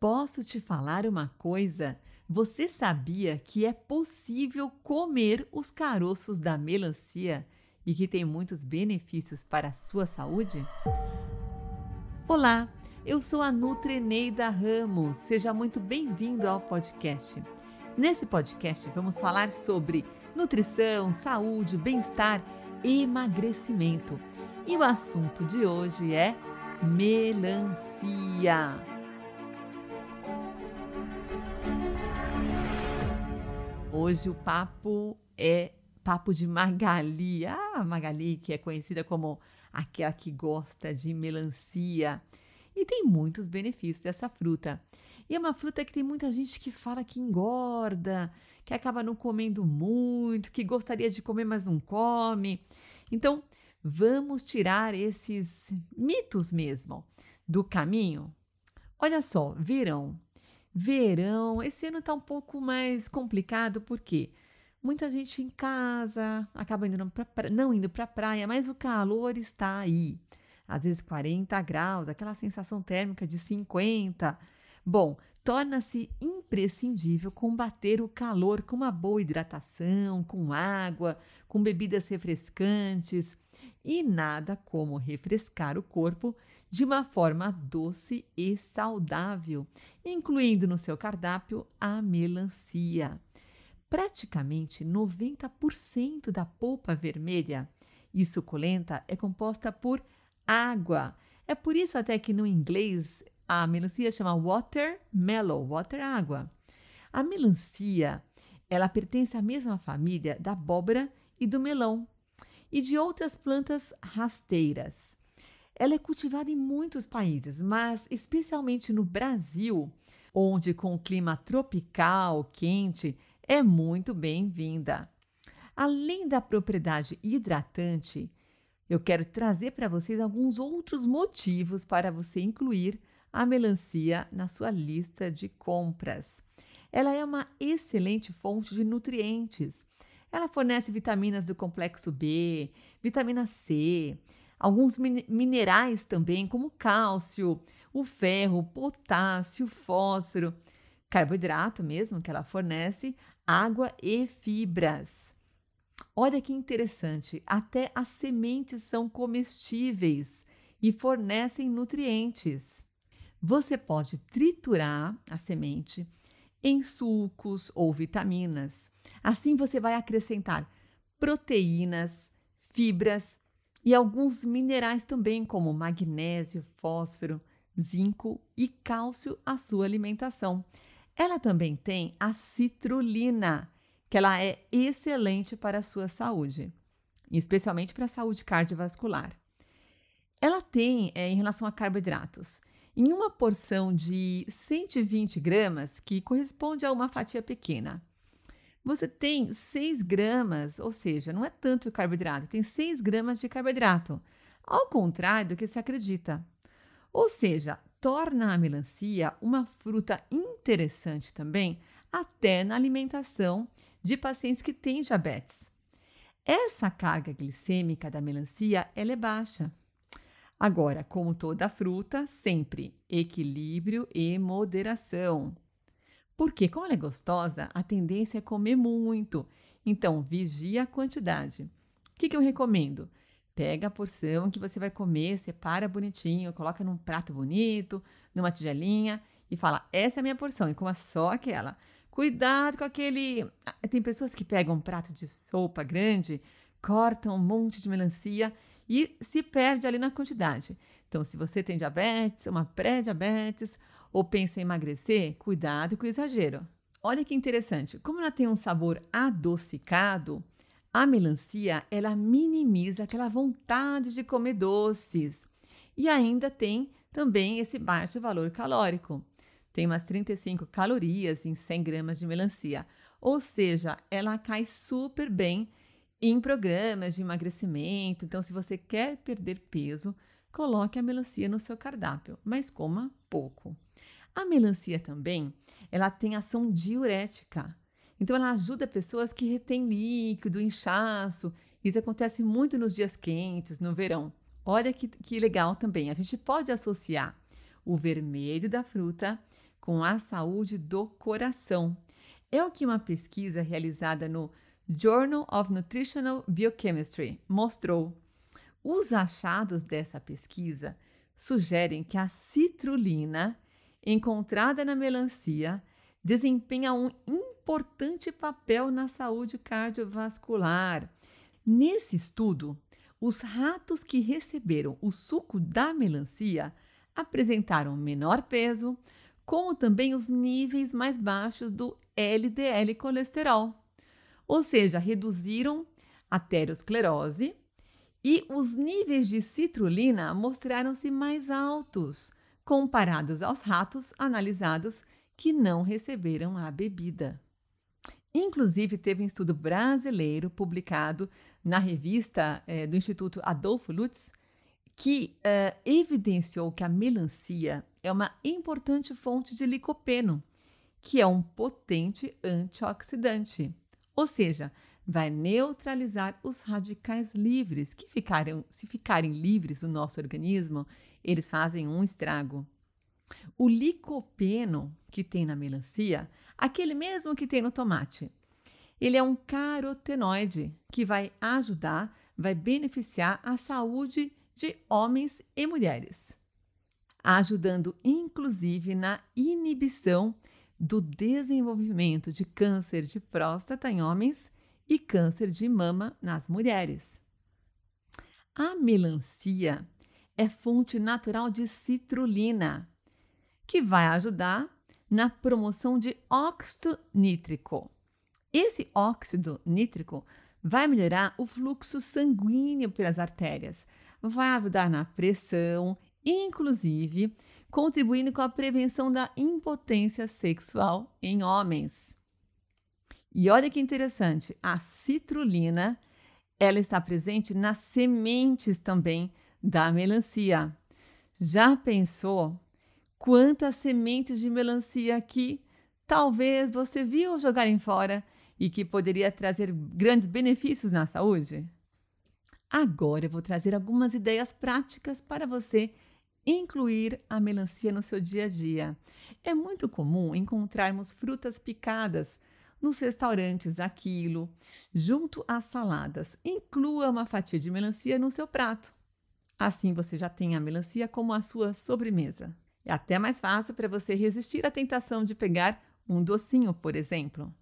Posso te falar uma coisa? Você sabia que é possível comer os caroços da melancia e que tem muitos benefícios para a sua saúde? Olá, eu sou a Nutreneida Ramos. Seja muito bem-vindo ao podcast. Nesse podcast vamos falar sobre nutrição, saúde, bem-estar, emagrecimento. E o assunto de hoje é melancia. Hoje o papo é papo de Magali. Ah, Magali, que é conhecida como aquela que gosta de melancia. E tem muitos benefícios dessa fruta. E é uma fruta que tem muita gente que fala que engorda, que acaba não comendo muito, que gostaria de comer, mas não come. Então, vamos tirar esses mitos mesmo do caminho. Olha só, verão. Verão, esse ano está um pouco mais complicado porque muita gente em casa acaba indo pra, não indo para a praia, mas o calor está aí. Às vezes 40 graus, aquela sensação térmica de 50. Bom, torna-se imprescindível combater o calor com uma boa hidratação, com água, com bebidas refrescantes e nada como refrescar o corpo de uma forma doce e saudável, incluindo no seu cardápio a melancia. Praticamente 90% da polpa vermelha e suculenta é composta por água. É por isso até que no inglês a melancia chama watermelon, water água. A melancia, ela pertence à mesma família da abóbora e do melão e de outras plantas rasteiras. Ela é cultivada em muitos países, mas especialmente no Brasil, onde com o clima tropical quente é muito bem-vinda. Além da propriedade hidratante, eu quero trazer para vocês alguns outros motivos para você incluir a melancia na sua lista de compras. Ela é uma excelente fonte de nutrientes. Ela fornece vitaminas do complexo B, vitamina C, alguns minerais também, como cálcio, o ferro, potássio, fósforo, carboidrato mesmo que ela fornece, água e fibras. Olha que interessante, até as sementes são comestíveis e fornecem nutrientes. Você pode triturar a semente em sucos ou vitaminas. Assim você vai acrescentar proteínas, fibras e alguns minerais também, como magnésio, fósforo, zinco e cálcio à sua alimentação. Ela também tem a citrulina, que ela é excelente para a sua saúde, especialmente para a saúde cardiovascular. Ela tem, é, em relação a carboidratos, em uma porção de 120 gramas, que corresponde a uma fatia pequena, você tem 6 gramas, ou seja, não é tanto carboidrato, tem 6 gramas de carboidrato, ao contrário do que se acredita. Ou seja, torna a melancia uma fruta interessante também, até na alimentação de pacientes que têm diabetes. Essa carga glicêmica da melancia ela é baixa. Agora, como toda fruta, sempre equilíbrio e moderação. Porque, como ela é gostosa, a tendência é comer muito. Então, vigia a quantidade. O que, que eu recomendo? Pega a porção que você vai comer, separa bonitinho, coloca num prato bonito, numa tigelinha e fala: essa é a minha porção e coma só aquela. Cuidado com aquele. Ah, tem pessoas que pegam um prato de sopa grande, cortam um monte de melancia e se perde ali na quantidade. Então, se você tem diabetes, uma pré-diabetes ou pensa em emagrecer, cuidado com o exagero. Olha que interessante, como ela tem um sabor adocicado, a melancia ela minimiza aquela vontade de comer doces e ainda tem também esse baixo valor calórico. Tem umas 35 calorias em 100 gramas de melancia, ou seja, ela cai super bem em programas de emagrecimento. Então, se você quer perder peso, coloque a melancia no seu cardápio, mas coma pouco. A melancia também, ela tem ação diurética. Então ela ajuda pessoas que retêm líquido, inchaço. Isso acontece muito nos dias quentes, no verão. Olha que, que legal também. A gente pode associar o vermelho da fruta com a saúde do coração. É o que uma pesquisa realizada no Journal of Nutritional Biochemistry mostrou. Os achados dessa pesquisa sugerem que a citrulina, encontrada na melancia, desempenha um importante papel na saúde cardiovascular. Nesse estudo, os ratos que receberam o suco da melancia apresentaram menor peso, como também os níveis mais baixos do LDL colesterol, ou seja, reduziram a aterosclerose e os níveis de citrulina mostraram-se mais altos comparados aos ratos analisados que não receberam a bebida. Inclusive, teve um estudo brasileiro publicado na revista é, do Instituto Adolfo Lutz que é, evidenciou que a melancia é uma importante fonte de licopeno, que é um potente antioxidante, ou seja, vai neutralizar os radicais livres que ficarem, se ficarem livres no nosso organismo, eles fazem um estrago. O licopeno que tem na melancia, aquele mesmo que tem no tomate, ele é um carotenoide que vai ajudar, vai beneficiar a saúde de homens e mulheres, ajudando inclusive na inibição do desenvolvimento de câncer de próstata em homens e câncer de mama nas mulheres. A melancia é fonte natural de citrulina, que vai ajudar na promoção de óxido nítrico. Esse óxido nítrico vai melhorar o fluxo sanguíneo pelas artérias, vai ajudar na pressão, inclusive contribuindo com a prevenção da impotência sexual em homens. E olha que interessante, a citrulina, ela está presente nas sementes também da melancia. Já pensou quantas sementes de melancia que talvez você viu jogarem fora e que poderia trazer grandes benefícios na saúde? Agora eu vou trazer algumas ideias práticas para você incluir a melancia no seu dia a dia. É muito comum encontrarmos frutas picadas nos restaurantes a quilo, junto às saladas. Inclua uma fatia de melancia no seu prato. Assim você já tem a melancia como a sua sobremesa. É até mais fácil para você resistir à tentação de pegar um docinho, por exemplo.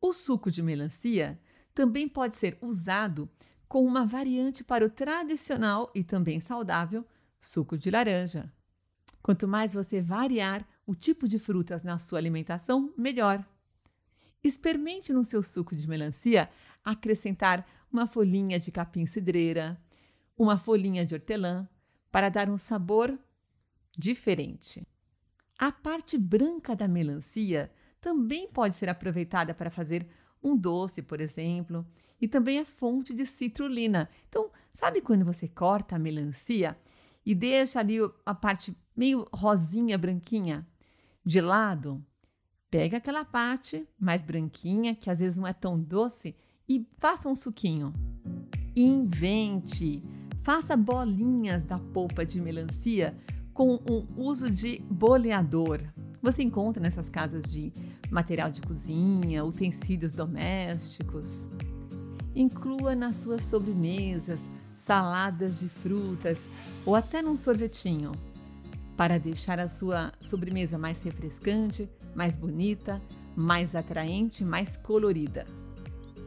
O suco de melancia também pode ser usado com uma variante para o tradicional e também saudável suco de laranja. Quanto mais você variar o tipo de frutas na sua alimentação, melhor. Experimente no seu suco de melancia acrescentar uma folhinha de capim-cidreira, uma folhinha de hortelã, para dar um sabor diferente. A parte branca da melancia também pode ser aproveitada para fazer um doce, por exemplo, e também é fonte de citrulina. Então, sabe quando você corta a melancia e deixa ali a parte meio rosinha, branquinha de lado? Pega aquela parte mais branquinha, que às vezes não é tão doce, e faça um suquinho. Invente! Faça bolinhas da polpa de melancia com o uso de boleador. Você encontra nessas casas de material de cozinha, utensílios domésticos. Inclua nas suas sobremesas saladas de frutas ou até num sorvetinho, para deixar a sua sobremesa mais refrescante, mais bonita, mais atraente, mais colorida.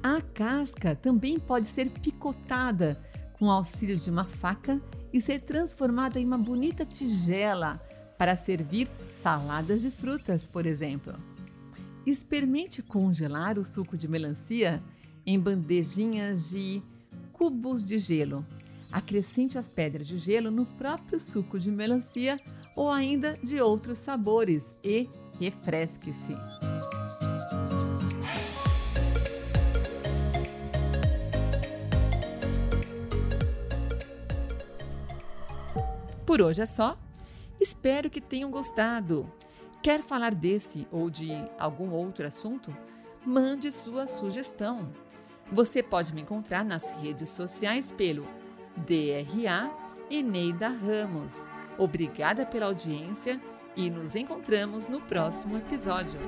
A casca também pode ser picotada com o auxílio de uma faca e ser transformada em uma bonita tigela para servir saladas de frutas, por exemplo. Experimente congelar o suco de melancia em bandejinhas de cubos de gelo. Acrescente as pedras de gelo no próprio suco de melancia ou ainda de outros sabores e refresque-se. Por hoje é só. Espero que tenham gostado. Quer falar desse ou de algum outro assunto? Mande sua sugestão. Você pode me encontrar nas redes sociais pelo DRA Eneida Ramos. Obrigada pela audiência e nos encontramos no próximo episódio.